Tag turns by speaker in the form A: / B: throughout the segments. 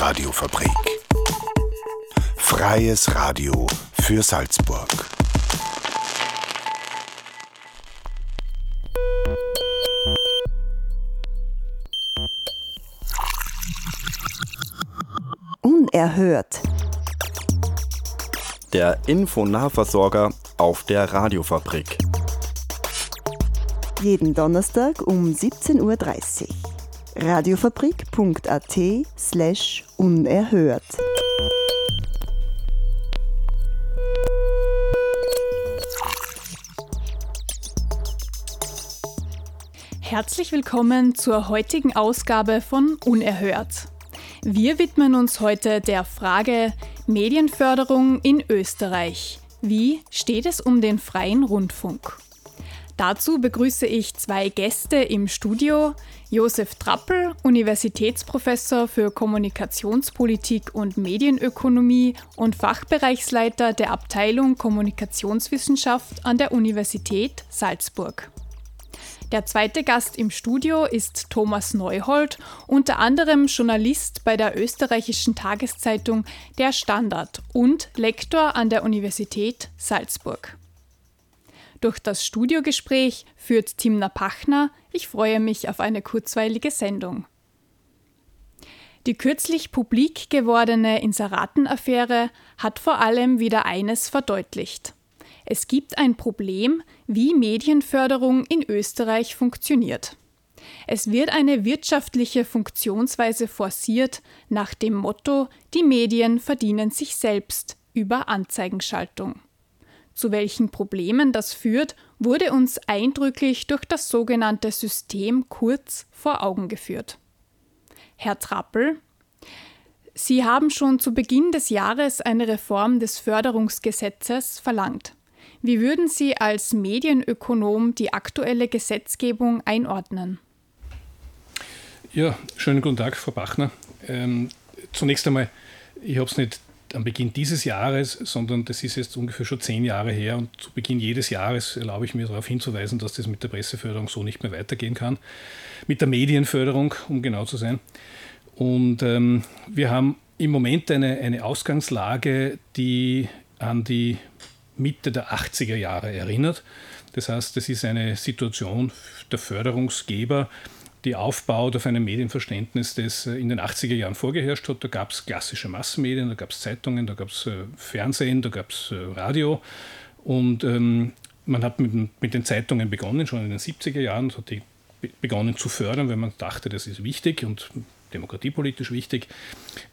A: Radiofabrik. Freies Radio für Salzburg.
B: Unerhört.
C: Der Infonahversorger auf der Radiofabrik.
B: Jeden Donnerstag um 17.30 Uhr. Radiofabrik.at slash unerhört.
D: Herzlich willkommen zur heutigen Ausgabe von Unerhört. Wir widmen uns heute der Frage Medienförderung in Österreich. Wie steht es um den freien Rundfunk? Dazu begrüße ich zwei Gäste im Studio. Josef Trappel, Universitätsprofessor für Kommunikationspolitik und Medienökonomie und Fachbereichsleiter der Abteilung Kommunikationswissenschaft an der Universität Salzburg. Der zweite Gast im Studio ist Thomas Neuhold, unter anderem Journalist bei der österreichischen Tageszeitung Der Standard und Lektor an der Universität Salzburg. Durch das Studiogespräch führt Timna Pachner. Ich freue mich auf eine kurzweilige Sendung. Die kürzlich publik gewordene Inseratenaffäre hat vor allem wieder eines verdeutlicht. Es gibt ein Problem, wie Medienförderung in Österreich funktioniert. Es wird eine wirtschaftliche Funktionsweise forciert nach dem Motto, die Medien verdienen sich selbst über Anzeigenschaltung. Zu welchen Problemen das führt, wurde uns eindrücklich durch das sogenannte System Kurz vor Augen geführt. Herr Trappel, Sie haben schon zu Beginn des Jahres eine Reform des Förderungsgesetzes verlangt. Wie würden Sie als Medienökonom die aktuelle Gesetzgebung einordnen?
E: Ja, schönen guten Tag, Frau Bachner. Ähm, zunächst einmal, ich habe es nicht am Beginn dieses Jahres, sondern das ist jetzt ungefähr schon zehn Jahre her und zu Beginn jedes Jahres erlaube ich mir darauf hinzuweisen, dass das mit der Presseförderung so nicht mehr weitergehen kann. Mit der Medienförderung, um genau zu sein. Und ähm, wir haben im Moment eine, eine Ausgangslage, die an die Mitte der 80er Jahre erinnert. Das heißt, das ist eine Situation der Förderungsgeber, die aufbaut auf einem Medienverständnis, das in den 80er Jahren vorgeherrscht hat. Da gab es klassische Massenmedien, da gab es Zeitungen, da gab es äh, Fernsehen, da gab es äh, Radio. Und ähm, man hat mit, mit, den Zeitungen begonnen, schon in den 70er Jahren, und hat die begonnen zu fördern, weil man dachte, das ist wichtig und demokratiepolitisch wichtig.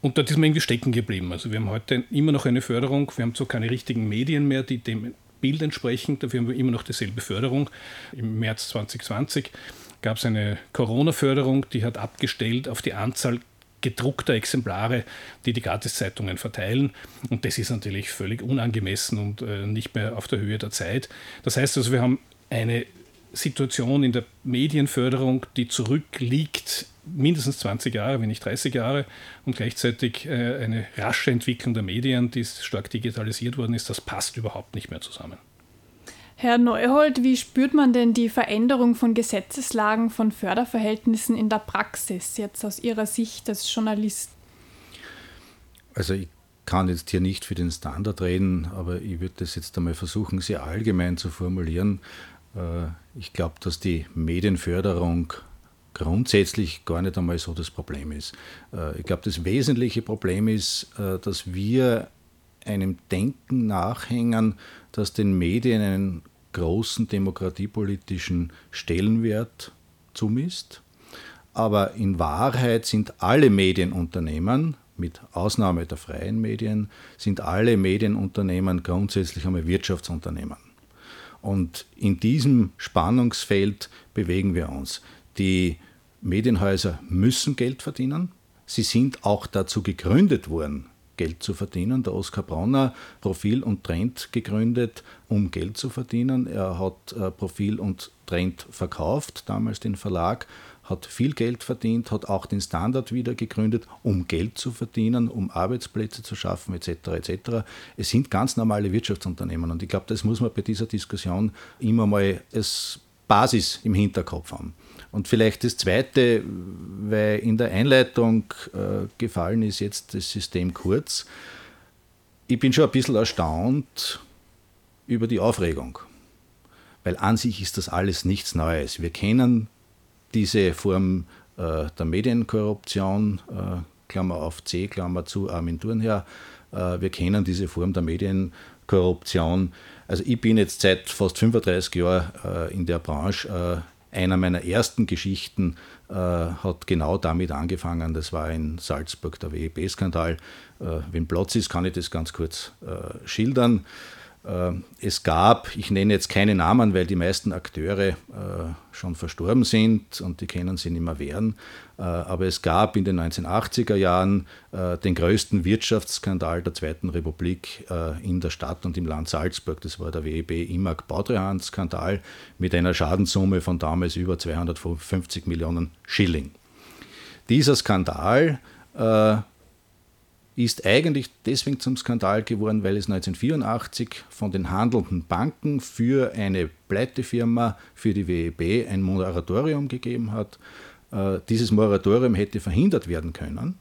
E: Und dort ist man irgendwie stecken geblieben. Also wir haben heute immer noch eine Förderung, wir haben zwar keine richtigen Medien mehr, die dem Bild entsprechen, dafür haben wir immer noch dieselbe Förderung. Im März 2020 gab es eine Corona-Förderung, die hat abgestellt auf die Anzahl gedruckter Exemplare, die die Gratiszeitungen verteilen. Und das ist natürlich völlig unangemessen und äh, nicht mehr auf der Höhe der Zeit. Das heißt also, wir haben eine Situation in der Medienförderung, die zurückliegt mindestens 20 Jahre, wenn nicht 30 Jahre, und gleichzeitig äh, eine rasche Entwicklung der Medien, die stark digitalisiert worden ist, das passt überhaupt nicht mehr zusammen.
D: Herr Neuhold, wie spürt man denn die Veränderung von Gesetzeslagen, von Förderverhältnissen in der Praxis, jetzt aus Ihrer Sicht als Journalist?
F: Also ich kann jetzt hier nicht für den Standard reden, aber ich würde das jetzt einmal versuchen, sehr allgemein zu formulieren. Äh, ich glaube, dass die Medienförderung grundsätzlich gar nicht einmal so das Problem ist. Äh, ich glaube, das wesentliche Problem ist, äh, dass wir einem Denken nachhängen, das den Medien einen großen demokratiepolitischen Stellenwert zumisst. Aber in Wahrheit sind alle Medienunternehmen, mit Ausnahme der freien Medien, sind alle Medienunternehmen grundsätzlich einmal Wirtschaftsunternehmen. Und in diesem Spannungsfeld bewegen wir uns. Die Medienhäuser müssen Geld verdienen. Sie sind auch dazu gegründet worden, Geld zu verdienen. Der Oskar Bronner Profil und Trend gegründet, um Geld zu verdienen. Er hat äh, Profil und Trend verkauft, damals den Verlag, hat viel Geld verdient, hat auch den Standard wieder gegründet, um Geld zu verdienen, um Arbeitsplätze zu schaffen, etc. etc. Es sind ganz normale Wirtschaftsunternehmen und ich glaube, das muss man bei dieser Diskussion immer mal als Basis im Hinterkopf haben. Und vielleicht das Zweite, weil in der Einleitung äh, gefallen ist jetzt das System kurz. Ich bin schon ein bisschen erstaunt über die Aufregung, weil an sich ist das alles nichts Neues. Wir kennen diese Form äh, der Medienkorruption, äh, Klammer auf C, Klammer zu, Armin Thurnherr. Äh, wir kennen diese Form der Medienkorruption. Also ich bin jetzt seit fast 35 Jahren äh, in der Branche. Einer meiner ersten Geschichten äh, hat genau damit angefangen. Das war in Salzburg der WEB-Skandal. Äh, wenn Platz ist, kann ich das ganz kurz äh, schildern. Äh, es gab, ich nenne jetzt keine Namen, weil die meisten Akteure äh, schon verstorben sind und die können sie nicht mehr wehren, äh, aber es gab in den 1980er Jahren den größten Wirtschaftsskandal der Zweiten Republik in der Stadt und im Land Salzburg. Das war der WEB Imag Baudrehand-Skandal mit einer Schadenssumme von damals über 250 Millionen Schilling. Dieser Skandal ist eigentlich deswegen zum Skandal geworden, weil es 1984 von den handelnden Banken für eine Pleitefirma, für die WEB, ein Moratorium gegeben hat. Äh, dieses Moratorium hätte verhindert werden können,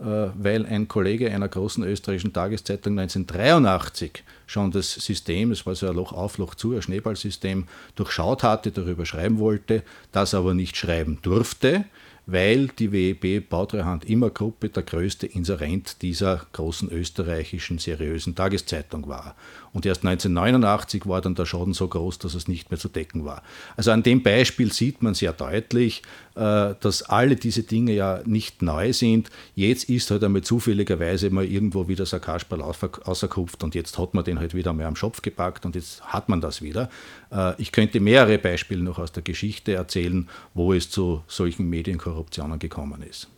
F: äh, weil ein Kollege einer großen österreichischen Tageszeitung 1983 schon das System, es war so ein Loch auf, Loch zu, ein Schneeballsystem, durchschaut hatte, darüber schreiben wollte, das aber nicht schreiben durfte weil die WEB Bautreuhand immer Gruppe der größte Inserent dieser großen österreichischen seriösen Tageszeitung war. Und erst 1989 war dann der Schaden so groß, dass es nicht mehr zu decken war. Also an dem Beispiel sieht man sehr deutlich, dass alle diese Dinge ja nicht neu sind. Jetzt ist halt einmal zufälligerweise mal irgendwo wieder so ein Kasperl außerkupft und jetzt hat man den halt wieder mal am Schopf gepackt und jetzt hat man das wieder. Äh, ich könnte mehrere Beispiele noch aus der Geschichte erzählen, wo es zu solchen Medienkorruptionen gekommen ist.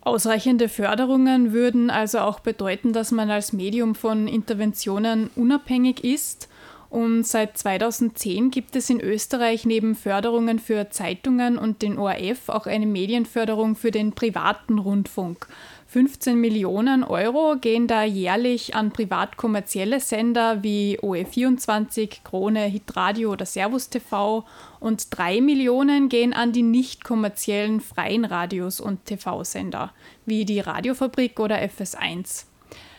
D: Ausreichende Förderungen würden also auch bedeuten, dass man als Medium von Interventionen unabhängig ist. Und seit 2010 gibt es in Österreich neben Förderungen für Zeitungen und den ORF auch eine Medienförderung für den privaten Rundfunk. 15 Millionen Euro gehen da jährlich an privat-kommerzielle Sender wie OE24, Krone, Hitradio oder Servus TV und 3 Millionen gehen an die nicht kommerziellen freien Radios und TV-Sender wie die Radiofabrik oder FS1.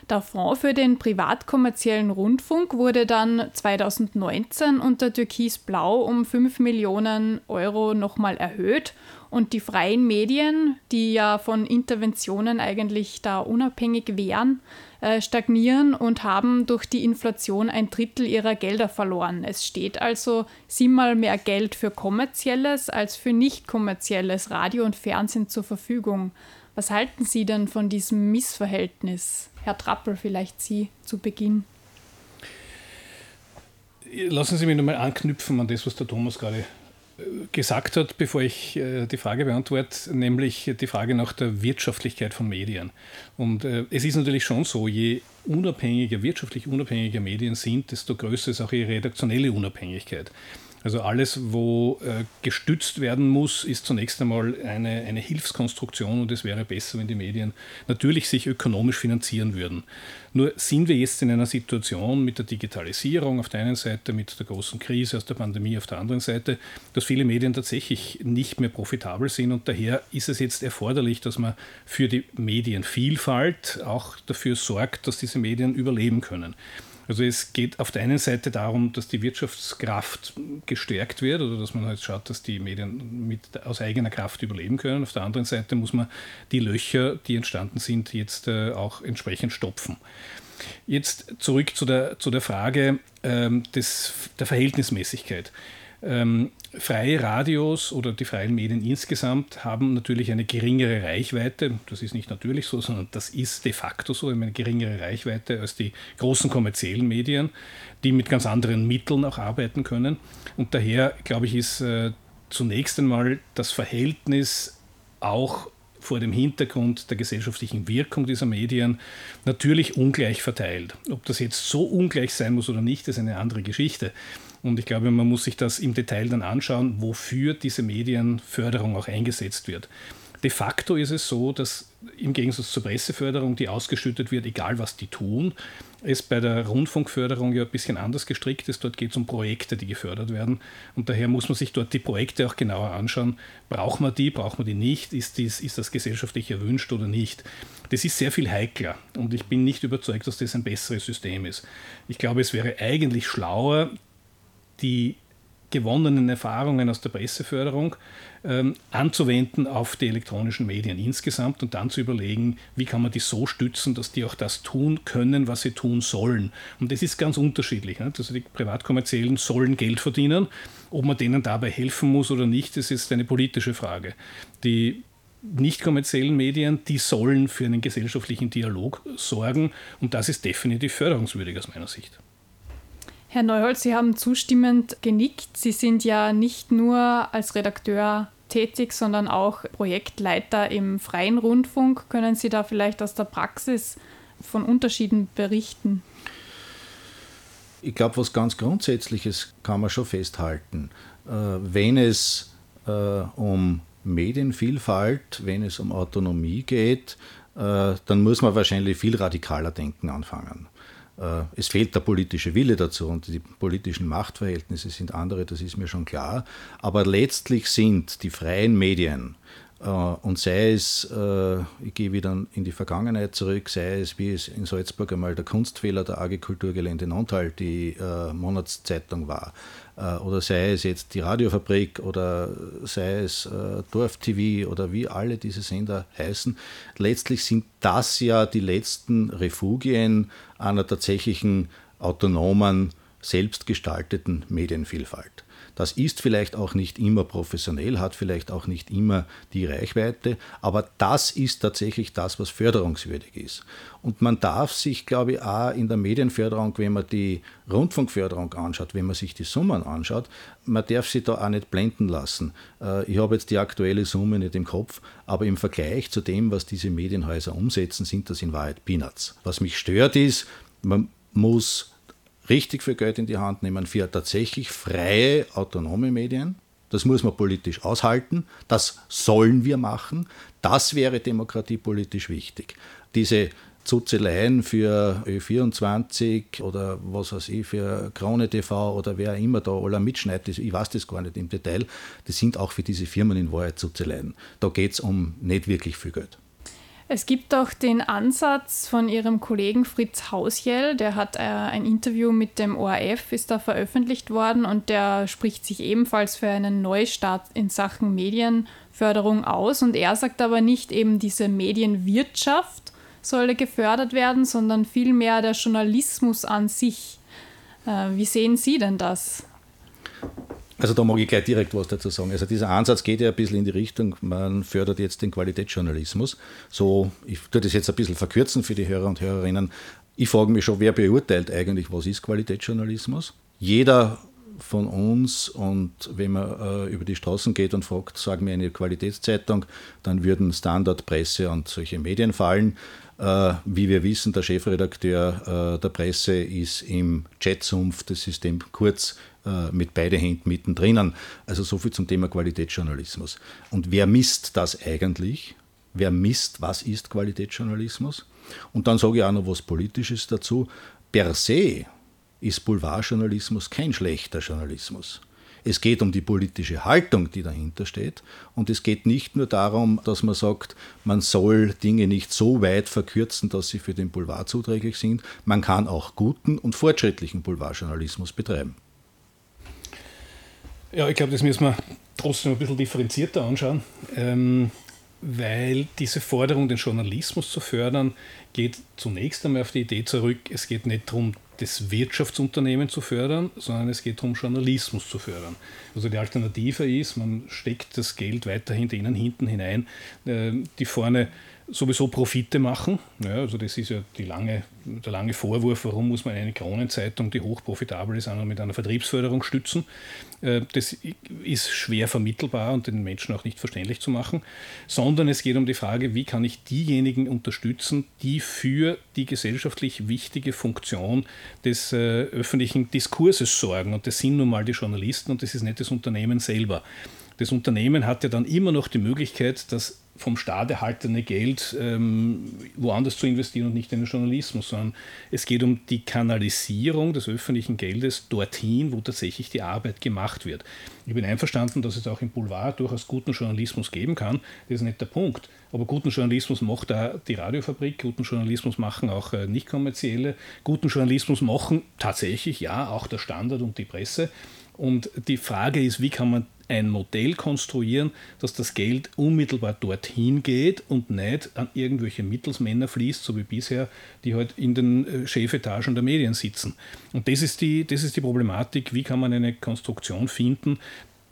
D: Der Fonds für den privat-kommerziellen Rundfunk wurde dann 2019 unter Türkis Blau um 5 Millionen Euro nochmal erhöht und die freien Medien, die ja von Interventionen eigentlich da unabhängig wären, äh, stagnieren und haben durch die Inflation ein Drittel ihrer Gelder verloren. Es steht also siebenmal mehr Geld für kommerzielles als für nicht kommerzielles Radio und Fernsehen zur Verfügung. Was halten Sie denn von diesem Missverhältnis? Herr Trappel, vielleicht Sie zu Beginn.
E: Lassen Sie mich nochmal anknüpfen an das, was der Thomas gerade gesagt hat, bevor ich äh, die Frage beantworte, nämlich die Frage nach der Wirtschaftlichkeit von Medien. Und äh, es ist natürlich schon so, je unabhängiger, wirtschaftlich unabhängiger Medien sind, desto größer ist auch ihre redaktionelle Unabhängigkeit. Also alles, wo äh, gestützt werden muss, ist zunächst einmal eine, eine Hilfskonstruktion und es wäre besser, wenn die Medien natürlich sich ökonomisch finanzieren würden. Nur sind wir jetzt in einer Situation mit der Digitalisierung auf der einen Seite, mit der großen Krise aus der Pandemie auf der anderen Seite, dass viele Medien tatsächlich nicht mehr profitabel sind und daher ist es jetzt erforderlich, dass man für die Medienvielfalt auch dafür sorgt, dass diese Medien überleben können. Also es geht auf der einen Seite darum, dass die Wirtschaftskraft gestärkt wird oder dass man halt schaut, dass die Medien mit, aus eigener Kraft überleben können. Auf der anderen Seite muss man die Löcher, die entstanden sind, jetzt äh, auch entsprechend stopfen. Jetzt zurück zu der, zu der Frage ähm, des, der Verhältnismäßigkeit. Ähm, freie Radios oder die freien Medien insgesamt haben natürlich eine geringere Reichweite. Das ist nicht natürlich so, sondern das ist de facto so, eine geringere Reichweite als die großen kommerziellen Medien, die mit ganz anderen Mitteln auch arbeiten können. Und daher, glaube ich, ist äh, zunächst einmal das Verhältnis auch vor dem Hintergrund der gesellschaftlichen Wirkung dieser Medien natürlich ungleich verteilt. Ob das jetzt so ungleich sein muss oder nicht, ist eine andere Geschichte. Und ich glaube, man muss sich das im Detail dann anschauen, wofür diese Medienförderung auch eingesetzt wird. De facto ist es so, dass im Gegensatz zur Presseförderung, die ausgeschüttet wird, egal was die tun, es bei der Rundfunkförderung ja ein bisschen anders gestrickt ist. Dort geht es um Projekte, die gefördert werden. Und daher muss man sich dort die Projekte auch genauer anschauen. Braucht man die, braucht man die nicht? Ist, dies, ist das gesellschaftlich erwünscht oder nicht? Das ist sehr viel heikler und ich bin nicht überzeugt, dass das ein besseres System ist. Ich glaube, es wäre eigentlich schlauer, die gewonnenen Erfahrungen aus der Presseförderung ähm, anzuwenden auf die elektronischen Medien insgesamt und dann zu überlegen, wie kann man die so stützen, dass die auch das tun können, was sie tun sollen. Und das ist ganz unterschiedlich. Nicht? Also die Privatkommerziellen sollen Geld verdienen. Ob man denen dabei helfen muss oder nicht, das ist eine politische Frage. Die nicht kommerziellen Medien, die sollen für einen gesellschaftlichen Dialog sorgen und das ist definitiv förderungswürdig aus meiner Sicht.
D: Herr Neuholz, Sie haben zustimmend genickt. Sie sind ja nicht nur als Redakteur tätig, sondern auch Projektleiter im freien Rundfunk. Können Sie da vielleicht aus der Praxis von Unterschieden berichten?
F: Ich glaube, was ganz Grundsätzliches kann man schon festhalten. Äh, wenn es äh, um Medienvielfalt, wenn es um Autonomie geht, äh, dann muss man wahrscheinlich viel radikaler denken anfangen. Äh, es fehlt der politische Wille dazu und die politischen Machtverhältnisse sind andere, das ist mir schon klar. Aber letztlich sind die freien Medien, äh, und sei es, äh, ich gehe wieder in die Vergangenheit zurück, sei es, wie es in Salzburg einmal der Kunstfehler der AG Kulturgelände Nontal die Monatszeitung war, oder sei es jetzt die Radiofabrik oder sei es Dorf TV oder wie alle diese Sender heißen, letztlich sind das ja die letzten Refugien einer tatsächlichen autonomen, selbstgestalteten Medienvielfalt. Das ist vielleicht auch nicht immer professionell, hat vielleicht auch nicht immer die Reichweite, aber das ist tatsächlich das, was förderungswürdig ist. Und man darf sich, glaube ich, auch in der Medienförderung, wenn man die Rundfunkförderung anschaut, wenn man sich die Summen anschaut, man darf sich da auch nicht blenden lassen. Äh, ich habe jetzt die aktuelle Summe nicht im Kopf, aber im Vergleich zu dem, was diese Medienhäuser umsetzen, sind das in Wahrheit Peanuts. Was mich stört ist, man muss richtig viel Geld in die Hand nehmen für tatsächlich freie, autonome Medien. Das muss man politisch aushalten. Das sollen wir machen. Das wäre demokratiepolitisch wichtig. Diese Zuzeleien für Ö24 oder was weiß ich, für Krone TV oder wer immer da aller mitschneidet, ich weiß das gar nicht im Detail, das sind auch für diese Firmen in Wahrheit Zuzeleien. Da geht es um nicht wirklich viel Geld.
D: Es gibt auch den Ansatz von Ihrem Kollegen Fritz Hausjell, der hat äh, ein Interview mit dem ORF, ist da veröffentlicht worden und der spricht sich ebenfalls für einen Neustart in Sachen Medienförderung aus. Und er sagt aber nicht eben diese Medienwirtschaft solle gefördert werden, sondern vielmehr der Journalismus an sich. Äh, wie sehen Sie denn das?
F: Also da mag ich gleich direkt was dazu sagen. Also dieser Ansatz geht ja ein bisschen in die Richtung, man fördert jetzt den Qualitätsjournalismus. So, ich tue das jetzt ein bisschen verkürzen für die Hörer und Hörerinnen. Ich frage mich schon, wer beurteilt eigentlich, was ist Qualitätsjournalismus? Jeder von uns und wenn man äh, über die Straßen geht und fragt, sagen wir eine Qualitätszeitung, dann würden Standard, Presse und solche Medien fallen. Äh, wie wir wissen, der Chefredakteur äh, der Presse ist im Chatsumpf des Systems kurz äh, mit beide Händen mittendrin. Also so viel zum Thema Qualitätsjournalismus. Und wer misst das eigentlich? Wer misst, was ist Qualitätsjournalismus? Und dann sage ich auch noch was Politisches dazu. Per se ist Boulevardjournalismus kein schlechter Journalismus. Es geht um die politische Haltung, die dahinter steht. Und es geht nicht nur darum, dass man sagt, man soll Dinge nicht so weit verkürzen, dass sie für den Boulevard zuträglich sind. Man kann auch guten und fortschrittlichen Boulevardjournalismus betreiben.
E: Ja, ich glaube, das müssen wir trotzdem ein bisschen differenzierter anschauen, ähm, weil diese Forderung, den Journalismus zu fördern, geht zunächst einmal auf die Idee zurück, es geht nicht darum, das Wirtschaftsunternehmen zu fördern, sondern es geht darum, Journalismus zu fördern. Also die Alternative ist, man steckt das Geld weiterhin denen hinten hinein, äh, die vorne sowieso Profite machen. Ja, also das ist ja lange, der lange Vorwurf, warum muss man eine Kronenzeitung, die hochprofitabel ist, mit einer Vertriebsförderung stützen. Äh, das ist schwer vermittelbar und den Menschen auch nicht verständlich zu machen, sondern es geht um die Frage, wie kann ich diejenigen unterstützen, die für die gesellschaftlich wichtige Funktion des äh, öffentlichen Diskurses sorgen. Und das sind nun mal die Journalisten und das ist nicht das Unternehmen selber. Das Unternehmen hat ja dann immer noch die Möglichkeit, dass vom Staat erhaltene Geld ähm, woanders zu investieren und nicht in den Journalismus, sondern es geht um die Kanalisierung des öffentlichen Geldes dorthin, wo tatsächlich die Arbeit gemacht wird. Ich bin einverstanden, dass es auch im Boulevard durchaus guten Journalismus geben kann. Das ist nicht der Punkt. Aber guten Journalismus macht da die Radiofabrik, guten Journalismus machen auch äh, nicht kommerzielle, guten Journalismus machen tatsächlich ja auch der Standard und die Presse. Und die Frage ist, wie kann man ein Modell konstruieren, dass das Geld unmittelbar dorthin geht und nicht an irgendwelche Mittelsmänner fließt, so wie bisher, die halt in den äh, Chefetagen der Medien sitzen. Und das ist die, das ist die Problematik, wie kann man eine Konstruktion finden,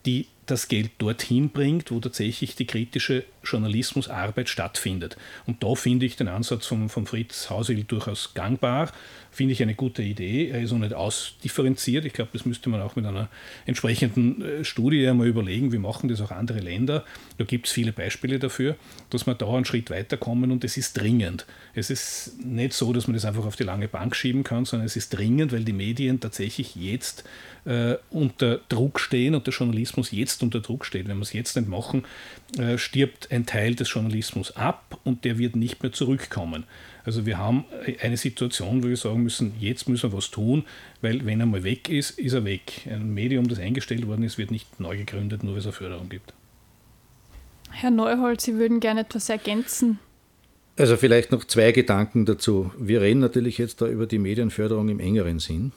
E: die das Geld dorthin bringt, wo tatsächlich die kritische Journalismusarbeit stattfindet. Und da finde ich den Ansatz von, von Fritz Hausil durchaus gangbar finde ich eine gute Idee. Er ist auch nicht ausdifferenziert. Ich glaube, das müsste man auch mit einer entsprechenden äh, Studie einmal überlegen. Wie machen das auch andere Länder? Da gibt es viele Beispiele dafür, dass wir da einen Schritt weiterkommen und es ist dringend. Es ist nicht so, dass man das einfach auf die lange Bank schieben kann, sondern es ist dringend, weil die Medien tatsächlich jetzt äh, unter Druck stehen und der Journalismus jetzt unter Druck steht. Wenn wir es jetzt nicht machen, äh, stirbt ein Teil des Journalismus ab und der wird nicht mehr zurückkommen. Also wir haben eine Situation, wo wir sagen müssen, jetzt müssen wir was tun, weil wenn er mal weg ist, ist er weg. Ein Medium, das eingestellt worden ist, wird nicht neu gegründet, nur weil es eine Förderung gibt.
D: Herr Neuhold, Sie würden gerne etwas ergänzen.
F: Also vielleicht noch zwei Gedanken dazu. Wir reden natürlich jetzt da über die Medienförderung im engeren Sinn.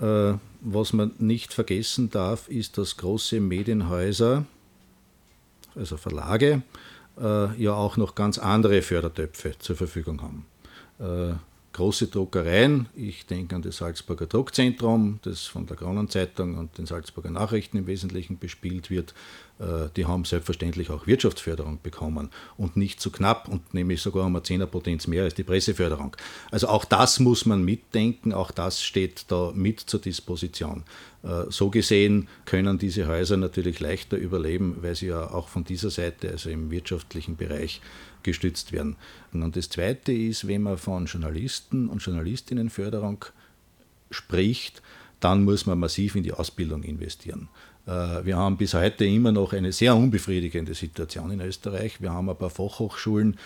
F: Äh, was man nicht vergessen darf, ist, dass große Medienhäuser, also Verlage, äh, ja auch noch ganz andere Fördertöpfe zur Verfügung haben. Große Druckereien, ich denke an das Salzburger Druckzentrum, das von der Kronenzeitung und den Salzburger Nachrichten im Wesentlichen bespielt wird, äh, die haben selbstverständlich auch Wirtschaftsförderung bekommen und nicht zu knapp und nämlich sogar um eine Zehnerpotenz mehr als die Presseförderung. Also auch das muss man mitdenken, auch das steht da mit zur Disposition. Äh, so gesehen können diese Häuser natürlich leichter überleben, weil sie ja auch von dieser Seite, also im wirtschaftlichen Bereich, gestützt werden. Und das Zweite ist, wenn man von Journalisten und Journalistinnenförderung spricht, dann muss man massiv in die Ausbildung investieren. Äh, wir haben bis heute immer noch eine sehr unbefriedigende Situation in Österreich. Wir haben ein paar Fachhochschulen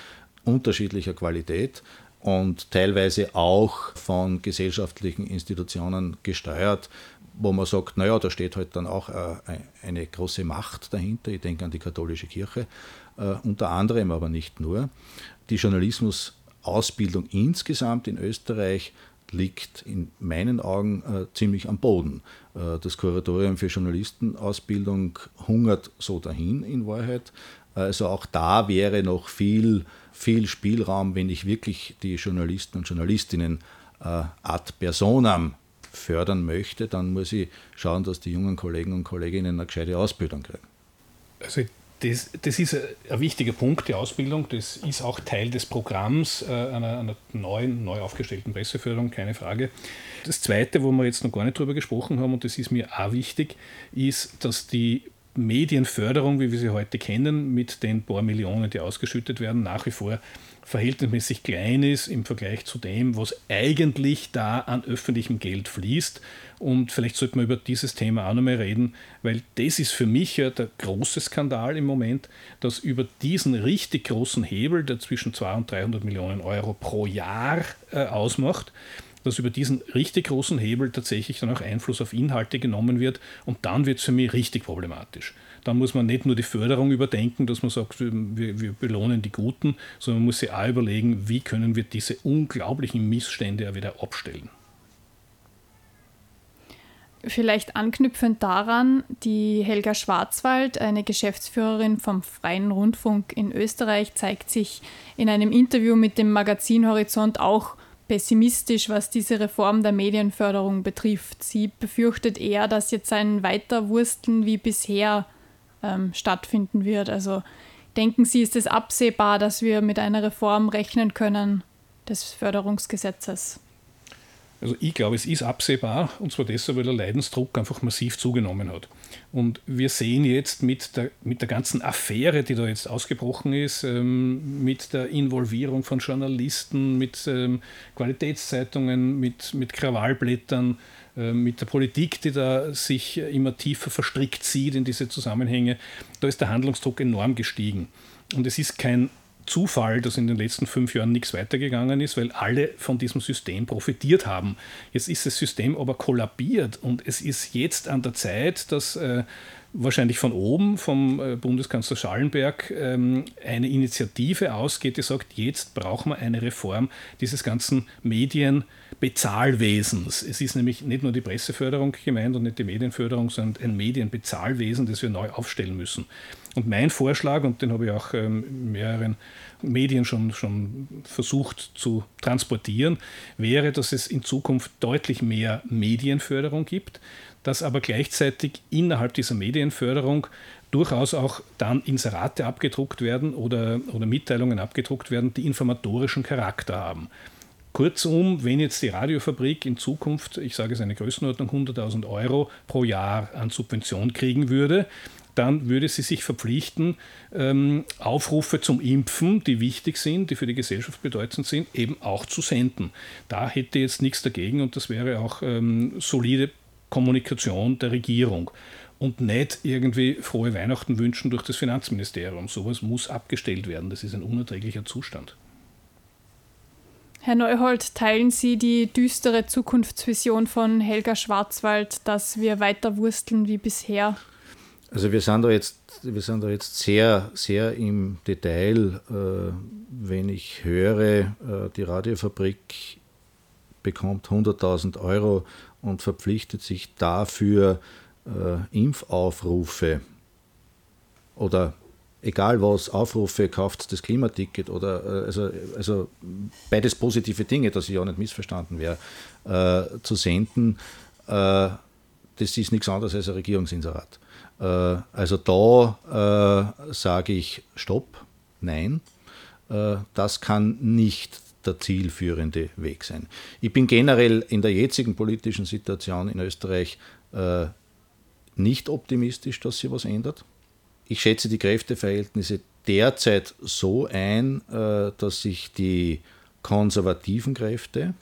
F: unterschiedlicher Qualität und teilweise auch von gesellschaftlichen Institutionen gesteuert, wo man sagt, naja, da steht halt dann auch äh, eine große Macht dahinter. Ich denke an die katholische Kirche äh, unter anderem, aber nicht nur. Die Journalismusausbildung insgesamt in Österreich liegt in meinen Augen äh, ziemlich am Boden. Das Kuratorium für Journalistenausbildung hungert so dahin in Wahrheit. Also auch da wäre noch viel, viel Spielraum, wenn ich wirklich die Journalisten und Journalistinnen äh, ad personam fördern möchte, dann muss ich schauen, dass die jungen Kollegen und Kolleginnen eine gescheite Ausbildung kriegen.
E: Also das, das, ist ein wichtiger Punkt, die Ausbildung. Das ist auch Teil des Programms äh, einer, einer, neuen, neu aufgestellten Presseförderung, keine Frage. Das Zweite, wo wir jetzt noch gar nicht drüber gesprochen haben, und das ist mir auch wichtig, ist, dass die Medienförderung, wie wir sie heute kennen, mit den paar Millionen, die ausgeschüttet werden, nach wie vor verhältnismäßig klein ist im Vergleich zu dem, was eigentlich da an öffentlichem Geld fließt. Und vielleicht sollte man über dieses Thema auch nochmal reden, weil das ist für mich ja der große Skandal im Moment, dass über diesen richtig großen Hebel, der zwischen 200 und 300 Millionen Euro pro Jahr äh, ausmacht, dass über diesen richtig großen Hebel tatsächlich dann auch Einfluss auf Inhalte genommen wird und dann wird es für mich richtig problematisch. Dann muss man nicht nur die Förderung überdenken, dass man sagt, wir, wir belohnen die Guten, sondern man muss sich auch überlegen, wie können wir diese unglaublichen Missstände auch wieder abstellen.
D: Vielleicht anknüpfend daran, die Helga Schwarzwald, eine Geschäftsführerin vom Freien Rundfunk in Österreich, zeigt sich in einem Interview mit dem Magazin Horizont auch pessimistisch, was diese Reform der Medienförderung betrifft. Sie befürchtet eher, dass jetzt ein Weiterwursteln wie bisher ähm, stattfinden wird. Also denken Sie, ist es absehbar, dass wir mit einer Reform rechnen können des Förderungsgesetzes?
E: Also ich glaube, es ist absehbar, und zwar deshalb, weil der Leidensdruck einfach massiv zugenommen hat. Und wir sehen jetzt mit der, mit der ganzen Affäre, die da jetzt ausgebrochen ist, ähm, mit der Involvierung von Journalisten, mit ähm, Qualitätszeitungen, mit, mit Krawallblättern, äh, mit der Politik, die da sich immer tiefer verstrickt sieht in diese Zusammenhänge, da ist der Handlungsdruck enorm gestiegen. Und es ist kein Zufall, dass in den letzten fünf Jahren nichts weitergegangen ist, weil alle von diesem System profitiert haben. Jetzt ist das System aber kollabiert und es ist jetzt an der Zeit, dass äh, wahrscheinlich von oben, vom äh, Bundeskanzler Schallenberg, ähm, eine Initiative ausgeht, die sagt, jetzt brauchen wir eine Reform dieses ganzen Medienbezahlwesens. Es ist nämlich nicht nur die Presseförderung gemeint und nicht die Medienförderung, sondern ein Medienbezahlwesen, das wir neu aufstellen müssen. Und mein Vorschlag, und den habe ich auch ähm, mehreren Medien schon, schon versucht zu transportieren, wäre, dass es in Zukunft deutlich mehr Medienförderung gibt, dass aber gleichzeitig innerhalb dieser Medienförderung durchaus auch dann Inserate abgedruckt werden oder, oder Mitteilungen abgedruckt werden, die informatorischen Charakter haben. Kurzum, wenn jetzt die Radiofabrik in Zukunft, ich sage es eine Größenordnung 100.000 Euro pro Jahr an Subvention kriegen würde, dann würde sie sich verpflichten, ähm, Aufrufe zum Impfen, die wichtig sind, die für die Gesellschaft bedeutend sind, eben auch zu senden. Da hätte jetzt nichts dagegen und das wäre auch ähm, solide Kommunikation der Regierung und nicht irgendwie frohe Weihnachten wünschen durch das Finanzministerium. Sowas muss abgestellt werden. Das ist ein unerträglicher Zustand.
D: Herr Neuhold, teilen Sie die düstere Zukunftsvision von Helga Schwarzwald, dass wir weiter wursteln wie bisher?
F: Also wir sind da jetzt, wir sind da jetzt sehr, sehr im Detail. Äh, wenn ich höre, äh, die Radiofabrik bekommt 100.000 Euro und verpflichtet sich dafür, äh, Impfaufrufe oder egal was, Aufrufe, kauft das Klimaticket oder äh, also, also beides positive Dinge, dass ich auch nicht missverstanden wäre, äh, zu senden, äh, das ist nichts anderes als ein Regierungsinserat. Äh, also da äh, sage ich Stopp, nein, das kann nicht der zielführende Weg sein. Ich bin generell in der jetzigen politischen Situation in Österreich äh, nicht optimistisch, dass sich was ändert. Ich schätze die Kräfteverhältnisse derzeit so ein, äh, dass sich die konservativen Kräfte,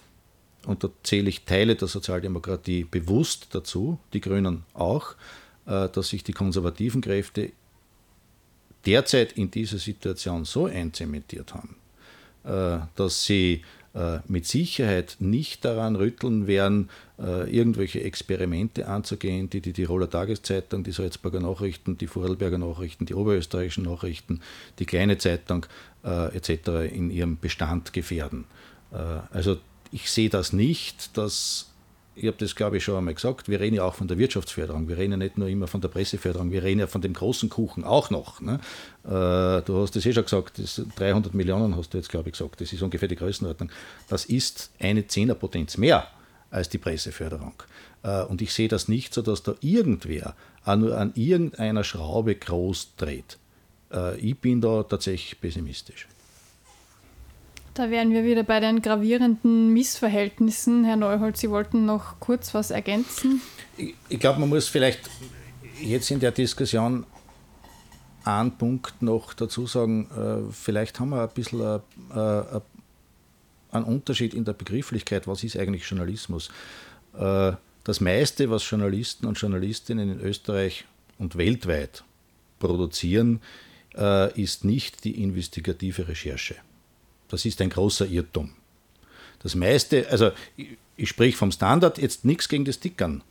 F: und da zähle ich Teile der Sozialdemokratie bewusst dazu, die Grünen auch, äh, dass sich die konservativen Kräfte derzeit in dieser Situation so einzementiert haben, dass sie äh, mit Sicherheit nicht daran rütteln werden, äh, irgendwelche Experimente anzugehen, die die Tiroler Tageszeitung, die Salzburger Nachrichten, die Vorarlberger Nachrichten, die oberösterreichischen Nachrichten, die kleine Zeitung etc. in ihrem Bestand gefährden. Also ich sehe das nicht, dass ich habe das, glaube ich, schon einmal gesagt, wir reden ja auch von der Wirtschaftsförderung, wir reden ja nicht nur immer von der Presseförderung, wir reden ja von dem großen Kuchen auch noch. Ne? Äh, du hast es eh schon gesagt, 300 Millionen hast du jetzt, glaube ich, gesagt, das ist ungefähr die Größenordnung. Das ist eine Zehnerpotenz mehr als die Presseförderung. Äh, und ich sehe das nicht so, dass da irgendwer nur an irgendeiner Schraube groß dreht. Äh, ich bin da tatsächlich pessimistisch.
D: Da wären wir wieder bei den gravierenden Missverhältnissen. Herr Neuhold, Sie wollten noch kurz was ergänzen.
F: Ich, ich glaube, man muss vielleicht jetzt in der Diskussion einen Punkt noch dazu sagen. Äh, vielleicht haben wir ein bisschen äh, äh, einen Unterschied in der Begrifflichkeit. Was ist eigentlich Journalismus? Das meiste, was Journalisten und Journalistinnen in Österreich und weltweit produzieren, ist nicht die investigative Recherche. Das ist ein großer Irrtum. Das meiste, also ich, ich sprich vom Standard, jetzt nichts gegen das Tickern.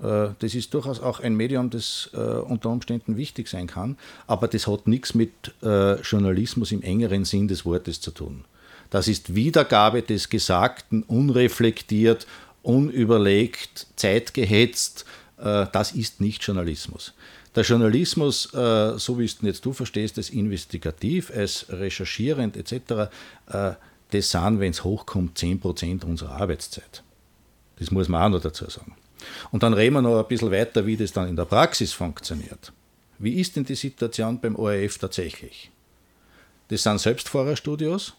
F: Äh, das ist durchaus auch ein Medium, das äh, unter Umständen wichtig sein kann, aber das hat nichts mit äh, Journalismus im engeren Sinn des Wortes zu tun. Das ist Wiedergabe des Gesagten, unreflektiert, unüberlegt, zeitgehetzt. Das ist nicht Journalismus. Der Journalismus, äh, so wie es jetzt du verstehst, als investigativ, als recherchierend etc., äh, das sind, wenn es hochkommt, 10% unserer Arbeitszeit. Das muss man auch noch dazu sagen. Und dann reden wir noch ein bisschen weiter, wie das dann in der Praxis funktioniert. Wie ist denn die Situation beim ORF tatsächlich? Das sind Selbstfahrerstudios.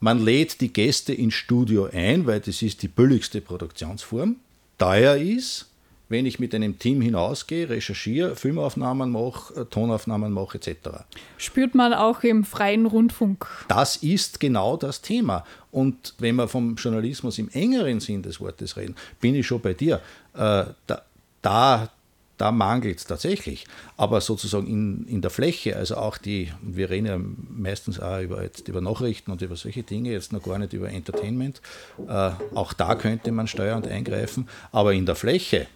F: Man lädt die Gäste ins Studio ein, weil das ist die billigste Produktionsform. Teuer ist, wenn ich mit einem Team hinausgehe, recherchiere, Filmaufnahmen mache, äh, Tonaufnahmen mache etc.
D: Spürt man auch im freien Rundfunk.
F: Das ist genau das Thema. Und wenn wir vom Journalismus im engeren Sinn des Wortes reden, bin ich schon bei dir. Äh, da, da, da mangelt es tatsächlich. Aber sozusagen in, in der Fläche, also auch die, wir reden ja meistens auch über, jetzt über Nachrichten und über solche Dinge, jetzt noch gar nicht über Entertainment. Äh, auch da könnte man steuernd eingreifen. Aber in der Fläche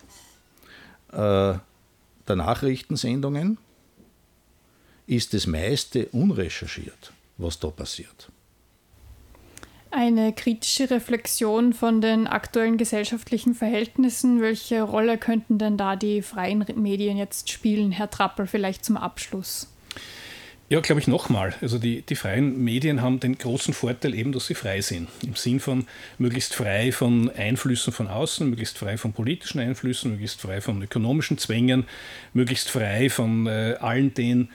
F: der Nachrichtensendungen ist das meiste unrecherchiert, was da passiert.
D: Eine kritische Reflexion von den aktuellen gesellschaftlichen Verhältnissen. Welche Rolle könnten denn da die freien Medien jetzt spielen, Herr Trappel, vielleicht zum Abschluss?
E: Ja, glaube ich nochmal. Also die, die freien Medien haben den großen Vorteil eben, dass sie frei sind. Im Sinn von möglichst frei von Einflüssen von außen, möglichst frei von politischen Einflüssen, möglichst frei von ökonomischen Zwängen, möglichst frei von äh, allen den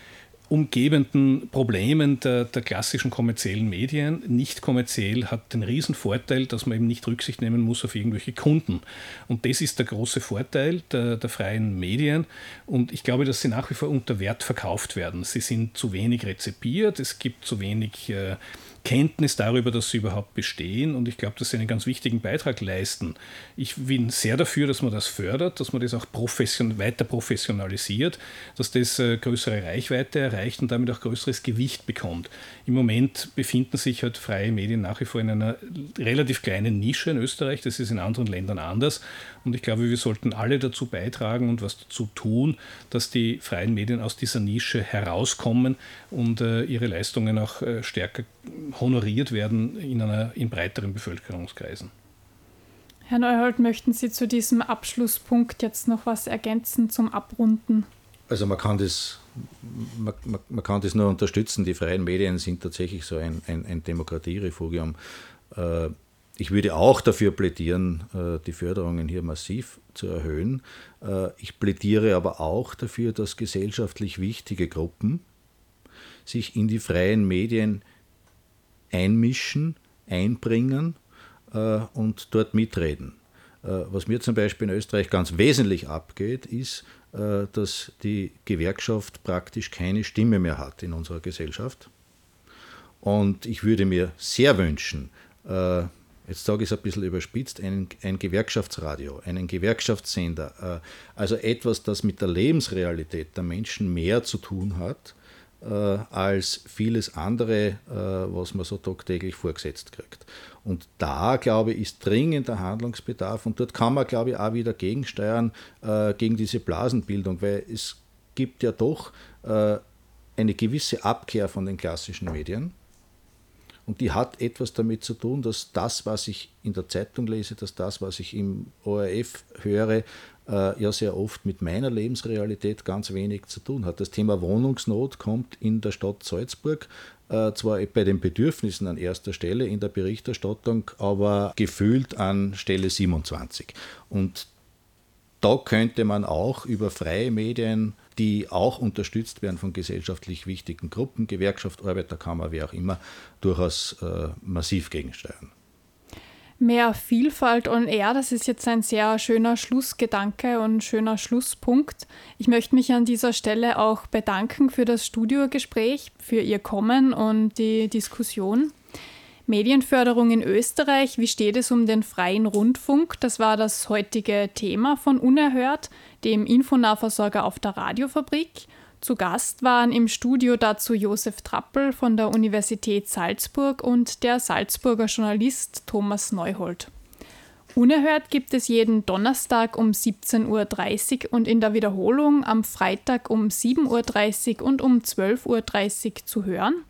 E: umgebenden Problemen der, der, klassischen kommerziellen Medien. Nicht kommerziell hat den riesen Vorteil, dass man eben nicht Rücksicht nehmen muss auf irgendwelche Kunden. Und das ist der große Vorteil der, der freien Medien. Und ich glaube, dass sie nach wie vor unter Wert verkauft werden. Sie sind zu wenig rezipiert, es gibt zu wenig äh, Kenntnis darüber, dass sie überhaupt bestehen. Und ich glaube, dass sie einen ganz wichtigen Beitrag leisten. Ich bin sehr dafür, dass man das fördert, dass man das auch profession weiter professionalisiert, dass das äh, größere Reichweite erreicht und damit auch größeres Gewicht bekommt. Im Moment befinden sich halt freie Medien nach wie vor in einer relativ kleinen Nische in Österreich. Das ist in anderen Ländern anders. Und ich glaube, wir sollten alle dazu beitragen und was dazu tun, dass die freien Medien aus dieser Nische herauskommen und äh, ihre Leistungen auch äh, stärker honoriert werden in, einer, in breiteren Bevölkerungskreisen.
D: Herr Neuhold, möchten Sie zu diesem Abschlusspunkt jetzt noch was ergänzen zum Abrunden?
F: Also man kann das, man, man, man kann das nur unterstützen. Die freien Medien sind tatsächlich so ein, ein, ein Demokratierefugium. Äh, ich würde auch dafür plädieren, äh, die Förderungen hier massiv zu erhöhen. Äh, ich plädiere aber auch dafür, dass gesellschaftlich wichtige Gruppen sich in die freien Medien einmischen, einbringen und dort mitreden. Was mir zum Beispiel in Österreich ganz wesentlich abgeht, ist, dass die Gewerkschaft praktisch keine Stimme mehr hat in unserer Gesellschaft. Und ich würde mir sehr wünschen, jetzt sage ich es ein bisschen überspitzt, ein, ein Gewerkschaftsradio, einen Gewerkschaftssender, äh, also etwas, das mit der Lebensrealität der Menschen mehr zu tun hat, äh, als vieles andere, äh, was man so tagtäglich vorgesetzt kriegt. Und da, glaube ich, ist dringender Handlungsbedarf und dort kann man, glaube ich, auch wieder gegensteuern gegen diese Blasenbildung, weil es gibt ja doch eine gewisse Abkehr von den klassischen Medien und die hat etwas damit zu tun, dass das, was ich in der Zeitung lese, dass das, was ich im ORF höre, äh, ja sehr oft mit meiner Lebensrealität ganz wenig zu tun hat. Das Thema Wohnungsnot kommt in der Stadt Salzburg äh, zwar bei den Bedürfnissen an erster Stelle in der Berichterstattung, aber gefühlt an Stelle 27. Und da könnte man auch über freie Medien die auch unterstützt werden von gesellschaftlich wichtigen Gruppen, Gewerkschaft, Arbeiterkammer, wie auch immer, durchaus äh, massiv gegensteuern.
D: Mehr Vielfalt on Air, das ist jetzt ein sehr schöner Schlussgedanke und schöner Schlusspunkt. Ich möchte mich an dieser Stelle auch bedanken für das Studiogespräch, für Ihr Kommen und die Diskussion. Medienförderung in Österreich, wie steht es um den freien Rundfunk? Das war das heutige Thema von Unerhört, dem Infonahversorger auf der Radiofabrik. Zu Gast waren im Studio dazu Josef Trappel von der Universität Salzburg und der Salzburger Journalist Thomas Neuhold. Unerhört gibt es jeden Donnerstag um 17.30 Uhr und in der Wiederholung am Freitag um 7.30 Uhr und um 12.30 Uhr zu hören.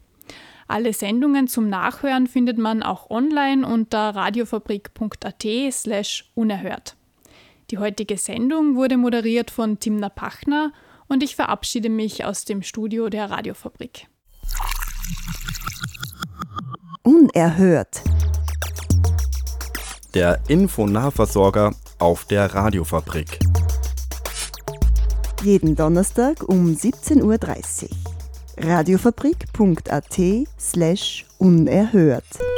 D: Alle Sendungen zum Nachhören findet man auch online unter radiofabrik.at slash unerhört. Die heutige Sendung wurde moderiert von Timna Pachner und ich verabschiede mich aus dem Studio der Radiofabrik.
B: Unerhört.
C: Der Infonahversorger auf der Radiofabrik.
B: Jeden Donnerstag um 17.30 Uhr radiofabrik.at slash unerhört.